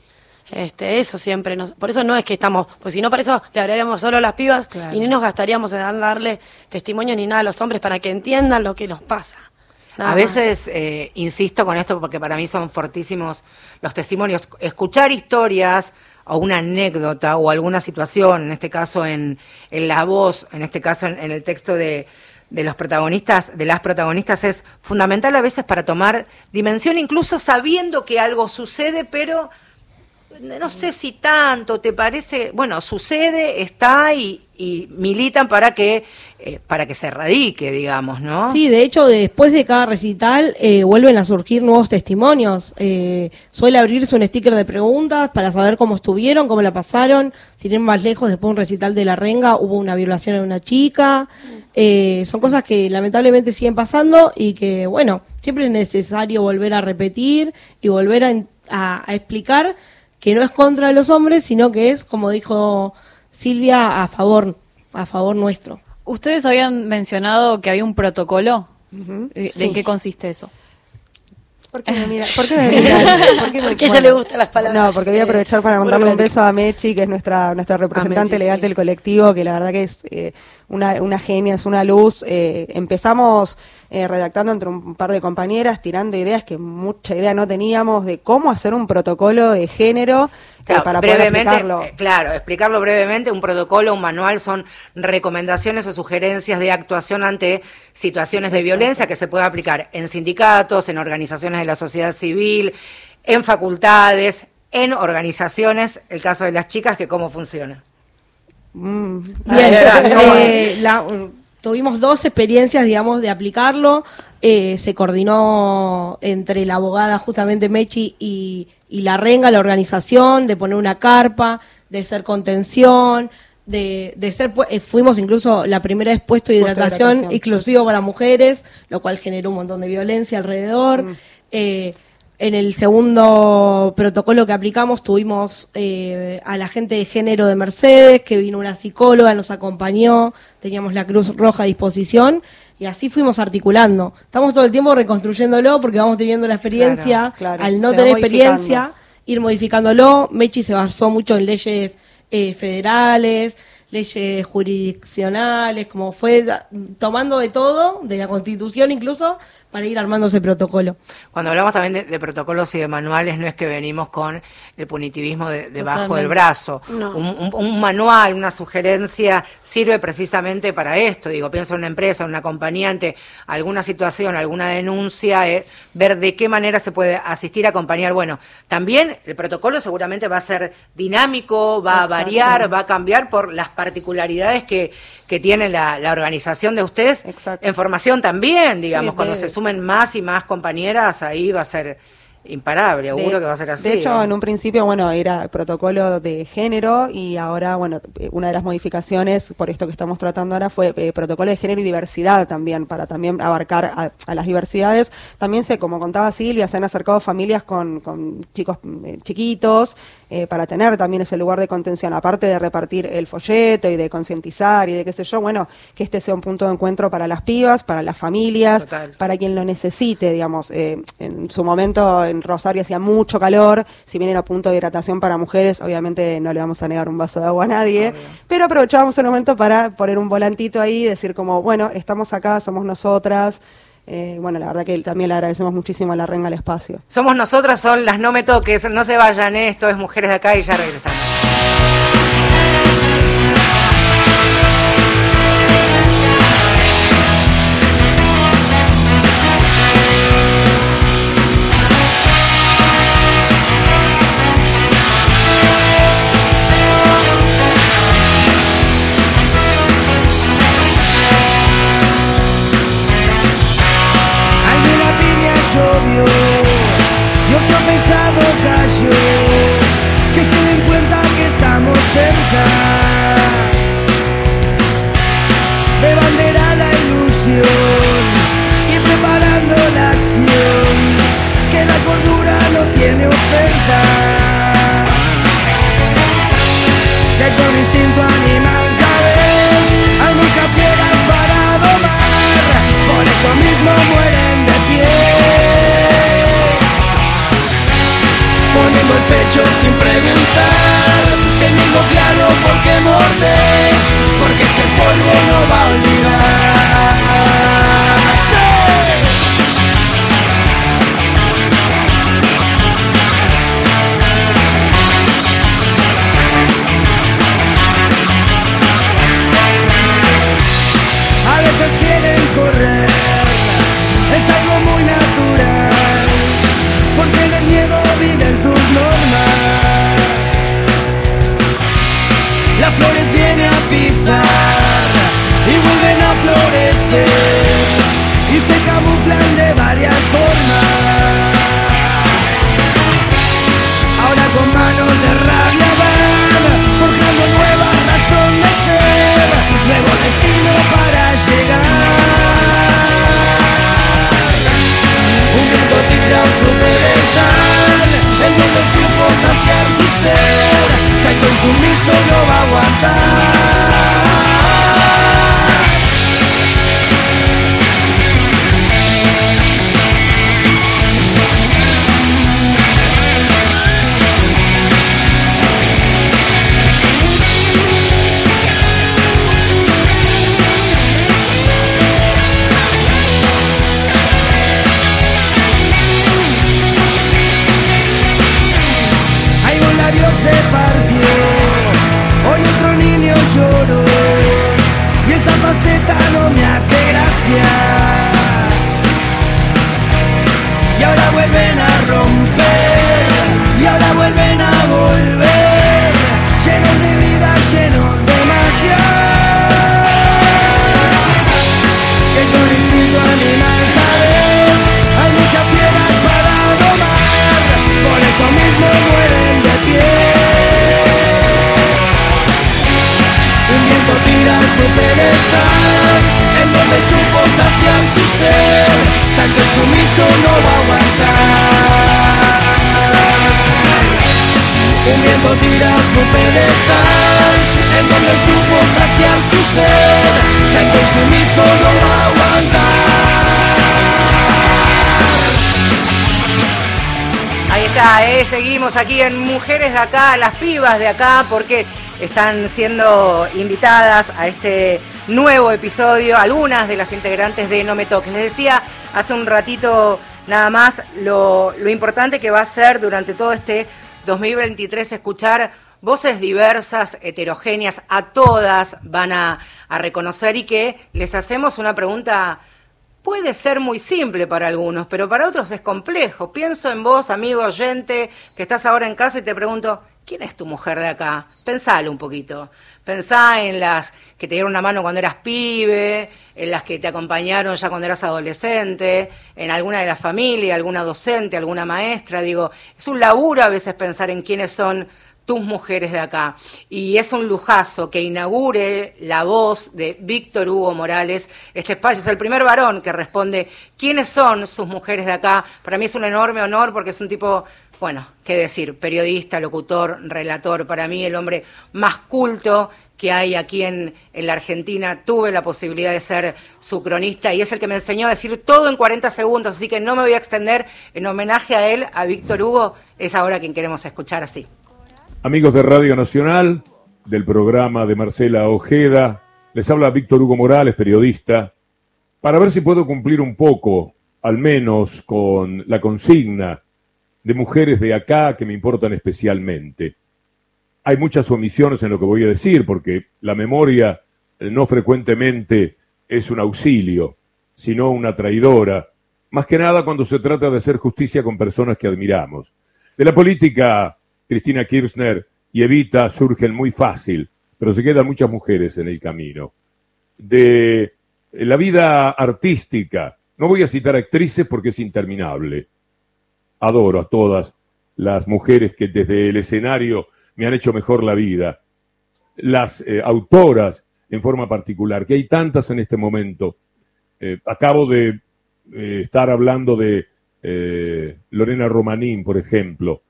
S11: Este, eso siempre, nos- por eso no es que estamos, pues si no, para eso le hablaríamos solo a las pibas
S2: Claro.
S11: y ni nos gastaríamos en dar- darle testimonio ni nada a los hombres para que entiendan lo que nos pasa. Nada
S2: a veces eh, insisto con esto porque para mí son fortísimos los testimonios. Escuchar historias, a una anécdota o alguna situación, en este caso en, en la voz, en este caso en, en el texto de, de los protagonistas, de las protagonistas, es fundamental a veces para tomar dimensión, incluso sabiendo que algo sucede, pero no sé si tanto, ¿te parece? Bueno, sucede, está y, y militan para que eh, para que se erradique, digamos, ¿no?
S10: Sí, de hecho, después de cada recital eh, vuelven a surgir nuevos testimonios. Eh, suele abrirse un sticker de preguntas para saber cómo estuvieron, cómo la pasaron. Sin ir más lejos, después de un recital de la renga hubo una violación de una chica. Eh, son cosas que lamentablemente siguen pasando y que, bueno, siempre es necesario volver a repetir y volver a, a- a explicar que no es contra los hombres, sino que es, como dijo Silvia, a favor, a favor nuestro.
S3: Ustedes habían mencionado que había un protocolo. ¿De
S9: Sí.
S3: qué consiste eso?
S9: ¿Por qué me mira? ¿Por qué me miran? ¿Por qué me-
S11: Porque ella le gustan las palabras.
S9: No, porque voy a aprovechar para mandarle un beso a Mechi, que es nuestra nuestra representante
S11: Mechi,
S9: legal
S11: sí.
S9: del colectivo, que la verdad que es eh, una, una genia, es una luz. Eh, empezamos eh, redactando entre un par de compañeras, tirando ideas que mucha idea no teníamos de cómo hacer un protocolo de género
S2: Claro,
S9: para poder aplicarlo.
S2: eh, claro, explicarlo brevemente, un protocolo, un manual son recomendaciones o sugerencias de actuación ante situaciones de violencia que se puede aplicar en sindicatos, en organizaciones de la sociedad civil, en facultades, en organizaciones, el caso de las chicas, que cómo funciona.
S9: Mm.
S10: Bien, eh, la- tuvimos dos experiencias, digamos, de aplicarlo. Eh, se coordinó entre la abogada justamente Mechi y, y la renga, la organización, de poner una carpa, de ser contención, de, de ser, eh, fuimos incluso la primera vez puesto de hidratación exclusivo para mujeres, lo cual generó un montón de violencia alrededor.
S9: Mm.
S10: Eh, en el segundo protocolo que aplicamos tuvimos eh, a la gente de género de Mercedes, que vino una psicóloga, nos acompañó, teníamos la Cruz Roja a disposición y así fuimos articulando. Estamos todo el tiempo reconstruyéndolo porque vamos teniendo la experiencia,
S9: Claro, claro,
S10: al no
S9: se
S10: tener experiencia, ir modificándolo. Mechi se basó mucho en leyes eh, federales, leyes jurisdiccionales, como fue tomando de todo, de la constitución incluso, para ir armando ese protocolo.
S2: Cuando hablamos también de, de protocolos y de manuales, no es que venimos con el punitivismo de- debajo del brazo.
S3: No.
S2: Un, un- un manual, una sugerencia, sirve precisamente para esto. Digo, pienso en una empresa, en una compañía ante alguna situación, alguna denuncia, eh, ver de qué manera se puede asistir, acompañar. Bueno, también el protocolo seguramente va a ser dinámico, va a variar, va a cambiar por las particularidades que, que tiene la, la organización de ustedes. En formación también, digamos,
S9: Sí,
S2: cuando
S9: de-
S2: se sumen más y más compañeras, ahí va a ser imparable, seguro
S9: De-
S2: que va a ser así.
S9: De hecho,
S2: ¿eh?
S9: en un principio, bueno, era protocolo de género y ahora, bueno, una de las modificaciones, por esto que estamos tratando ahora, fue eh, protocolo de género y diversidad también, para también abarcar a, a las diversidades. También se, como contaba Silvia, se han acercado familias con, con chicos eh, chiquitos eh, para tener también ese lugar de contención, aparte de repartir el folleto y de concientizar y de qué sé yo, bueno, que este sea un punto de encuentro para las pibas, para las familias,
S2: Total.
S9: para quien lo necesite, digamos. Eh, en su momento en Rosario hacía mucho calor, si bien era punto de hidratación para mujeres, obviamente no le vamos a negar un vaso de agua a nadie, pero aprovechábamos el momento para poner un volantito ahí y decir como, bueno, estamos acá, somos nosotras. Eh, bueno, la verdad que también le agradecemos muchísimo a la Renga el espacio.
S2: Somos nosotras, son las no me toques, no se vayan, esto es Mujeres de Acá y ya regresamos.
S12: Pecho sin preguntar. Teniendo claro por qué mordes. Porque ese polvo no va a olvidar.
S15: Y se camuflan sumiso no va a aguantar.
S2: Ahí está, ¿eh? seguimos aquí en Mujeres de Acá, las pibas de acá, porque están siendo invitadas a este nuevo episodio, algunas de las integrantes de No Me Toques. Les decía hace un ratito nada más lo, lo importante que va a ser durante todo este 2023 escuchar voces diversas, heterogéneas, a todas van a, reconocer y que les hacemos una pregunta puede ser muy simple para algunos, pero para otros es complejo. Pienso en vos, amigo oyente, que estás ahora en casa y te pregunto, ¿quién es tu mujer de acá? Pensalo un poquito. Pensá en las que te dieron una mano cuando eras pibe, en las que te acompañaron ya cuando eras adolescente, en alguna de las familias, alguna docente, alguna maestra. Digo, es un laburo a veces pensar en quiénes son tus mujeres de acá. Y es un lujazo que inaugure la voz de Víctor Hugo Morales. Este espacio es el primer varón que responde quiénes son sus mujeres de acá. Para mí es un enorme honor porque es un tipo, bueno, qué decir, periodista, locutor, relator. Para mí el hombre más culto que hay aquí en, en, la Argentina. Tuve la posibilidad de ser su cronista y es el que me enseñó a decir todo en 40 segundos, así que no me voy a extender. En homenaje a él, a Víctor Hugo, es ahora quien queremos escuchar así.
S16: Amigos de Radio Nacional, del programa de Marcela Ojeda, les habla Víctor Hugo Morales, periodista, para ver si puedo cumplir un poco, al menos con la consigna de mujeres de acá que me importan especialmente. Hay muchas omisiones en lo que voy a decir, porque la memoria eh, no frecuentemente es un auxilio, sino una traidora, más que nada cuando se trata de hacer justicia con personas que admiramos. De la política Cristina Kirchner y Evita surgen muy fácil, pero se quedan muchas mujeres en el camino. De la vida artística, no voy a citar actrices porque es interminable. Adoro a todas las mujeres que desde el escenario me han hecho mejor la vida. Las eh, autoras en forma particular, que hay tantas en este momento. Eh, acabo de eh, estar hablando de Lorena Romanín, por ejemplo,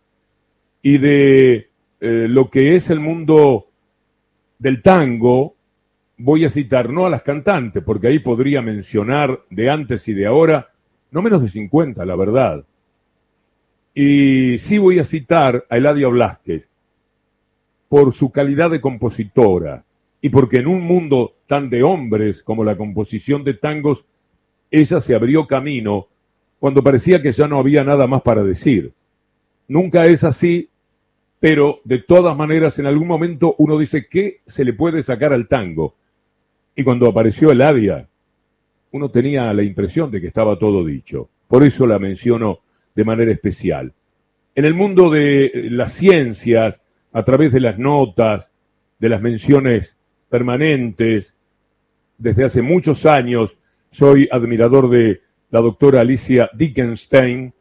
S16: y de eh, lo que es el mundo del tango, voy a citar no a las cantantes, porque ahí podría mencionar de antes y de ahora, no menos de 50, la verdad. Y sí voy a citar a Eladia Blasquez por su calidad de compositora y porque en un mundo tan de hombres como la composición de tangos, ella se abrió camino cuando parecía que ya no había nada más para decir. Nunca es así, pero de todas maneras en algún momento uno dice qué se le puede sacar al tango. Y cuando apareció Eladia, uno tenía la impresión de que estaba todo dicho. Por eso la menciono de manera especial. En el mundo de las ciencias, a través de las notas, de las menciones permanentes, desde hace muchos años, soy admirador de la doctora Alicia Dickenstein,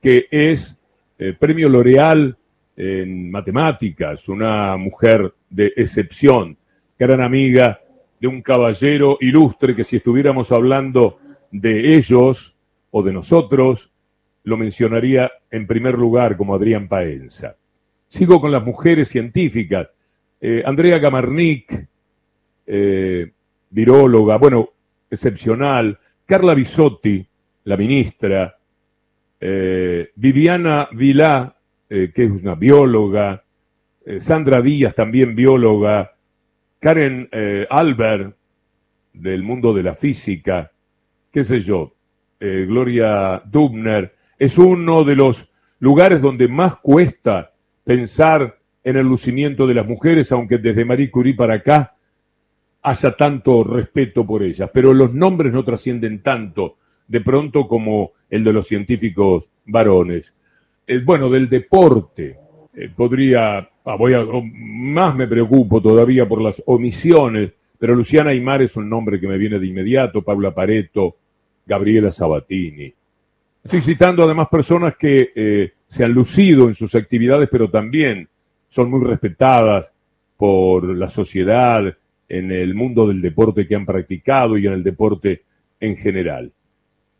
S16: que es eh, premio L'Oreal en matemáticas, una mujer de excepción, gran amiga de un caballero ilustre que si estuviéramos hablando de ellos o de nosotros, lo mencionaría en primer lugar como Adrián Paenza. Sigo con las mujeres científicas. Eh, Andrea Gamarnik, eh, viróloga, bueno, excepcional. Carla Bisotti, la ministra. Eh, Viviana Vilá, que es una bióloga. Sandra Díaz, también bióloga. Karen Albert, del mundo de la física. Qué sé yo. Gloria Dubner. Es uno de los lugares donde más cuesta pensar en el lucimiento de las mujeres, aunque desde Marie Curie para acá haya tanto respeto por ellas. Pero los nombres no trascienden tanto de pronto como el de los científicos varones. Eh, bueno, del deporte, eh, podría, ah, voy a, oh, más me preocupo todavía por las omisiones, pero Luciana Aymar es un nombre que me viene de inmediato, Paula Pareto, Gabriela Sabatini. Estoy citando además personas que eh, se han lucido en sus actividades, pero también son muy respetadas por la sociedad, en el mundo del deporte que han practicado y en el deporte en general.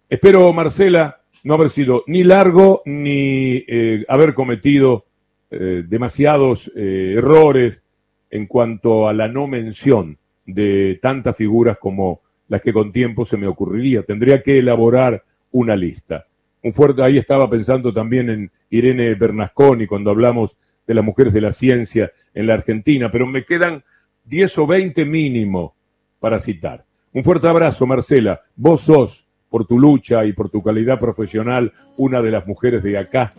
S16: Espero, Marcela, no haber sido ni largo ni eh, haber cometido eh, demasiados errores en cuanto a la no mención de tantas figuras como las que con tiempo se me ocurriría. Tendría que elaborar una lista un fuerte, ahí estaba pensando también en Irene Bernasconi cuando hablamos de las mujeres de la ciencia en la Argentina, pero me quedan 10 o 20 mínimo para citar. Un fuerte abrazo, Marcela. Vos sos, por tu lucha y por tu calidad profesional, una de las mujeres de acá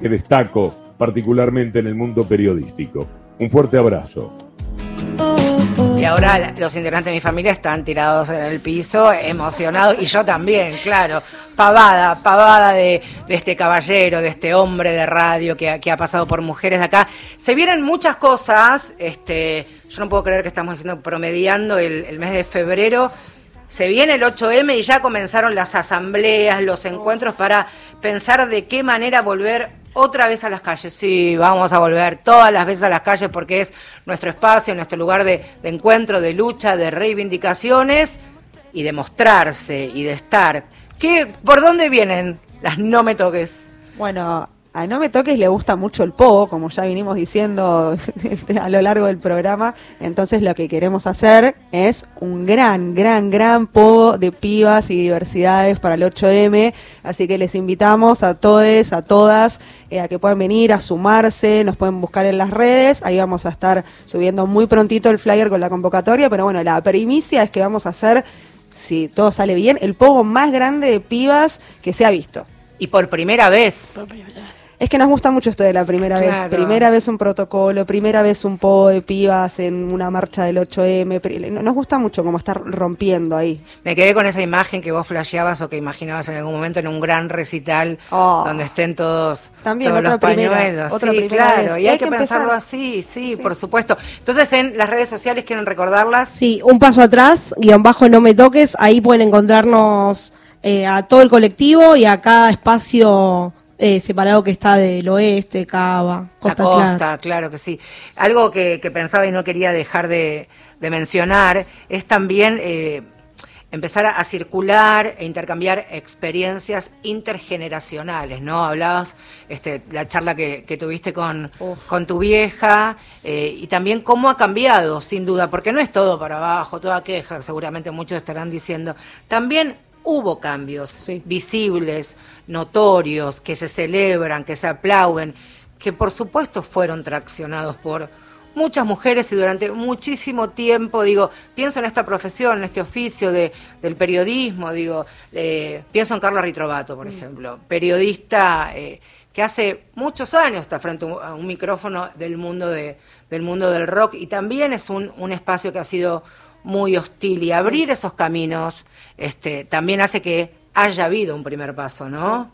S16: que destaco particularmente en el mundo periodístico. Un fuerte abrazo.
S2: Y ahora los integrantes de mi familia están tirados en el piso, emocionados, y yo también, claro. Pavada, pavada de, este caballero, de este hombre de radio que, ha pasado por mujeres de acá. Se vienen muchas cosas, este, yo no puedo creer que estamos haciendo promediando el mes de febrero. Se viene el 8M y ya comenzaron las asambleas, los encuentros para pensar de qué manera volver otra vez a las calles. Sí, vamos a volver todas las veces a las calles porque es nuestro espacio, nuestro lugar de, encuentro, de lucha, de reivindicaciones y de mostrarse y de estar. ¿Qué, ¿Por dónde vienen las no me toques?
S9: Bueno, a No Me Toques le gusta mucho el po, como ya vinimos diciendo a lo largo del programa. Entonces lo que queremos hacer es un gran, gran, gran po de pibas y diversidades para el 8M. Así que les invitamos a todos, a todas, eh, a que puedan venir a sumarse, nos pueden buscar en las redes. Ahí vamos a estar subiendo muy prontito el flyer con la convocatoria. Pero bueno, la primicia es que vamos a hacer, si todo sale bien, el pogo más grande de pibas que se ha visto.
S2: Y por primera vez.
S9: Por primera vez. Es que nos gusta mucho esto de la primera vez. Primera vez un protocolo, primera vez un POE, pibas en una marcha del 8M. Nos gusta mucho como estar rompiendo ahí.
S2: Me quedé con esa imagen que vos flasheabas o que imaginabas en algún momento en un gran recital oh. donde estén todos,
S9: También,
S2: todos
S9: otra
S2: los
S9: primera,
S2: Otra sí, claro. Y, hay, que, pensarlo así, sí, por supuesto. Entonces, en las redes sociales, ¿quieren recordarlas?
S10: Sí, un paso atrás, guion bajo no me toques. Ahí pueden encontrarnos eh, a todo el colectivo y a cada espacio eh, separado que está del oeste, Cava,
S2: Costa, La costa claro que sí. Algo que, pensaba y no quería dejar de, mencionar es también eh, empezar a, circular e intercambiar experiencias intergeneracionales, ¿no? Hablabas, este, la charla que, tuviste con, con tu vieja eh, y también cómo ha cambiado, sin duda, porque no es todo para abajo, toda queja, seguramente muchos estarán diciendo. También hubo cambios visibles, notorios, que se celebran, que se aplauden, que por supuesto fueron traccionados por muchas mujeres y durante muchísimo tiempo, digo, pienso en esta profesión, en este oficio de, del periodismo, digo, eh, pienso en Carla Ritrovato, por mm. ejemplo, periodista eh, que hace muchos años está frente a un micrófono del mundo, de, del mundo del rock y también es un, un espacio que ha sido muy hostil y abrir esos caminos este, también hace que haya habido un primer paso, ¿no?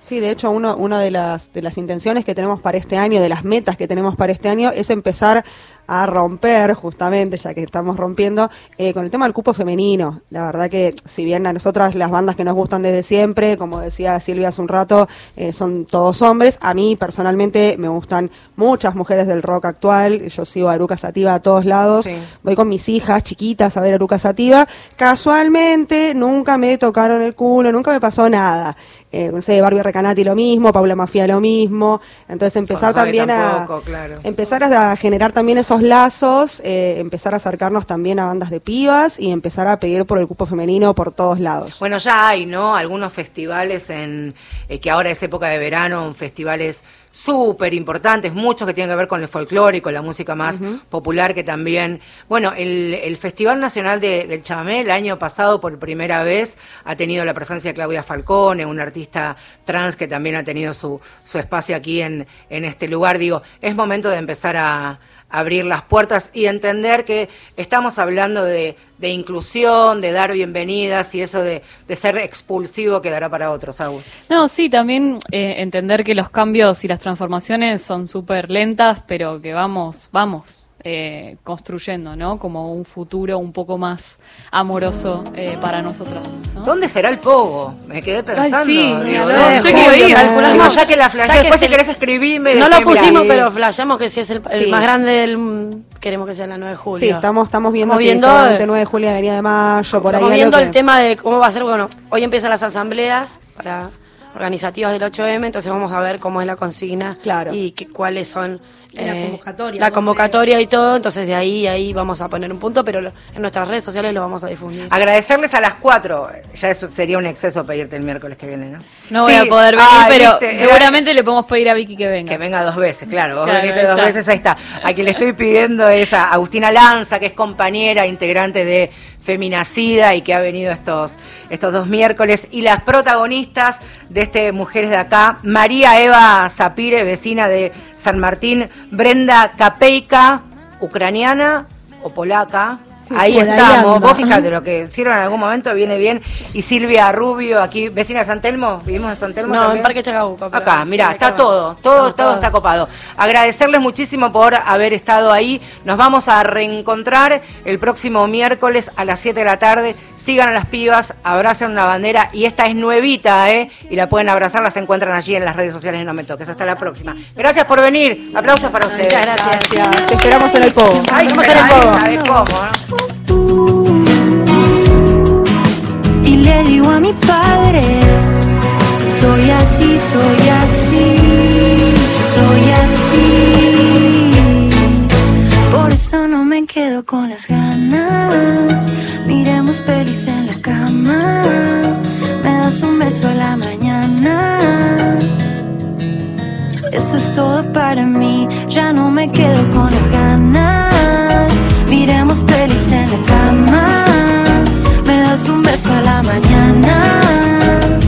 S9: Sí, de hecho, uno, una de las, de las intenciones que tenemos para este año, de las metas que tenemos para este año, es empezar a romper, justamente, ya que estamos rompiendo, eh, con el tema del cupo femenino. La verdad que, si bien a nosotras las bandas que nos gustan desde siempre, como decía Silvia hace un rato, eh, son todos hombres, a mí personalmente me gustan muchas mujeres del rock actual. Yo sigo a Aruca Sativa a todos lados. Voy con mis hijas chiquitas a ver a Aruca Sativa. Casualmente, nunca me tocaron el culo, nunca me pasó nada. Eh, no sé, Barbie Recanati lo mismo, Paula Mafia lo mismo. Entonces empezar también
S2: tampoco,
S9: a
S2: claro.
S9: empezar a generar también esos lazos, eh, empezar a acercarnos también a bandas de pibas y empezar a pedir por el cupo femenino por todos lados.
S2: Bueno, ya hay, ¿no? Algunos festivales en eh, que ahora es época de verano, festivales súper importantes, muchos que tienen que ver con el folclore y con la música más popular que también. Bueno, el, el Festival Nacional de- del Chamamé el año pasado por primera vez ha tenido la presencia de Claudia Falcone, una artista trans que también ha tenido su, su espacio aquí en, en este lugar. Digo, es momento de empezar a abrir las puertas y entender que estamos hablando de, de inclusión, de dar bienvenidas y eso de, ser expulsivo quedará para otros, Agus.
S3: No, sí, también eh, entender que los cambios y las transformaciones son súper lentas, pero que vamos, vamos eh, construyendo, ¿no? Como un futuro un poco más amoroso eh, para nosotros. ¿no?
S2: ¿Dónde será el pogo? Me quedé pensando.
S3: sí,
S2: Digo,
S3: no
S2: ¿dónde?
S3: sé, yo quiero ir,
S2: ya que la después si
S11: es el-
S2: querés escribirme.
S11: No lo pusimos, pero flasheamos que si es el, el
S9: Sí.
S11: más grande del... Queremos que sea la 9 de julio.
S9: Sí, estamos, estamos viendo,
S11: Estamos
S9: si
S11: viendo,
S9: seguramente
S11: eh,
S9: 9 de julio, Avenida de Mayo, por ahí
S11: Estamos
S9: algo
S11: viendo
S9: que-
S11: el tema de cómo va a ser, bueno, hoy empiezan las asambleas para organizativas del 8M, entonces vamos a ver cómo es la consigna y que, cuáles son
S10: la
S11: eh,
S10: convocatoria,
S11: la convocatoria y todo, entonces de ahí ahí vamos a poner un punto, pero lo- en nuestras redes sociales lo vamos a difundir.
S2: Agradecerles a las cuatro. Ya eso sería un exceso pedirte el miércoles que viene, ¿no?
S3: No voy a poder venir, pero
S2: viste, era-
S3: seguramente le podemos pedir a Vicky que venga.
S2: Que venga dos veces, claro. Vos
S3: Claro,
S2: viniste
S3: ahí
S2: dos
S3: está.
S2: veces, ahí está. A quien le estoy pidiendo es a Agustina Lanza, que es compañera, integrante de Feminacida y que ha venido estos, estos dos miércoles. Y las protagonistas de este Mujeres de Acá, María Eva Zapire, vecina de San Martín, Brenda Capeica, ucraniana o polaca. Ahí
S10: Por
S2: estamos, vos fíjate lo que hicieron en algún momento, viene bien. Y Silvia Rubio, aquí, vecina de San Telmo, vivimos en San Telmo.
S11: No,
S2: también?
S11: en Parque Chacabuco.
S2: Acá,
S11: acá
S2: está todo, todo, todo está copado. Agradecerles muchísimo por haber estado ahí. Nos vamos a reencontrar el próximo miércoles a las 7 de la tarde. Sigan a las pibas, abracen una bandera y esta es nuevita, ¿eh? Y la pueden abrazar, las encuentran allí en las redes sociales No Me Toques. Hasta la próxima. Gracias por venir. Aplausos para ustedes.
S11: Muchas gracias.
S9: Te esperamos en el pogo.
S2: Ay,
S11: Nos vemos en el
S2: ay,
S11: pogo.
S2: ¿sabes cómo, no?
S1: Le digo a mi padre, soy así, soy así, soy así. Por eso no me quedo con las ganas. Miremos pelis en la cama. Me das un beso a la mañana. Eso es todo para mí. Ya no me quedo con las ganas. Miremos pelis en la cama das un beso a la mañana.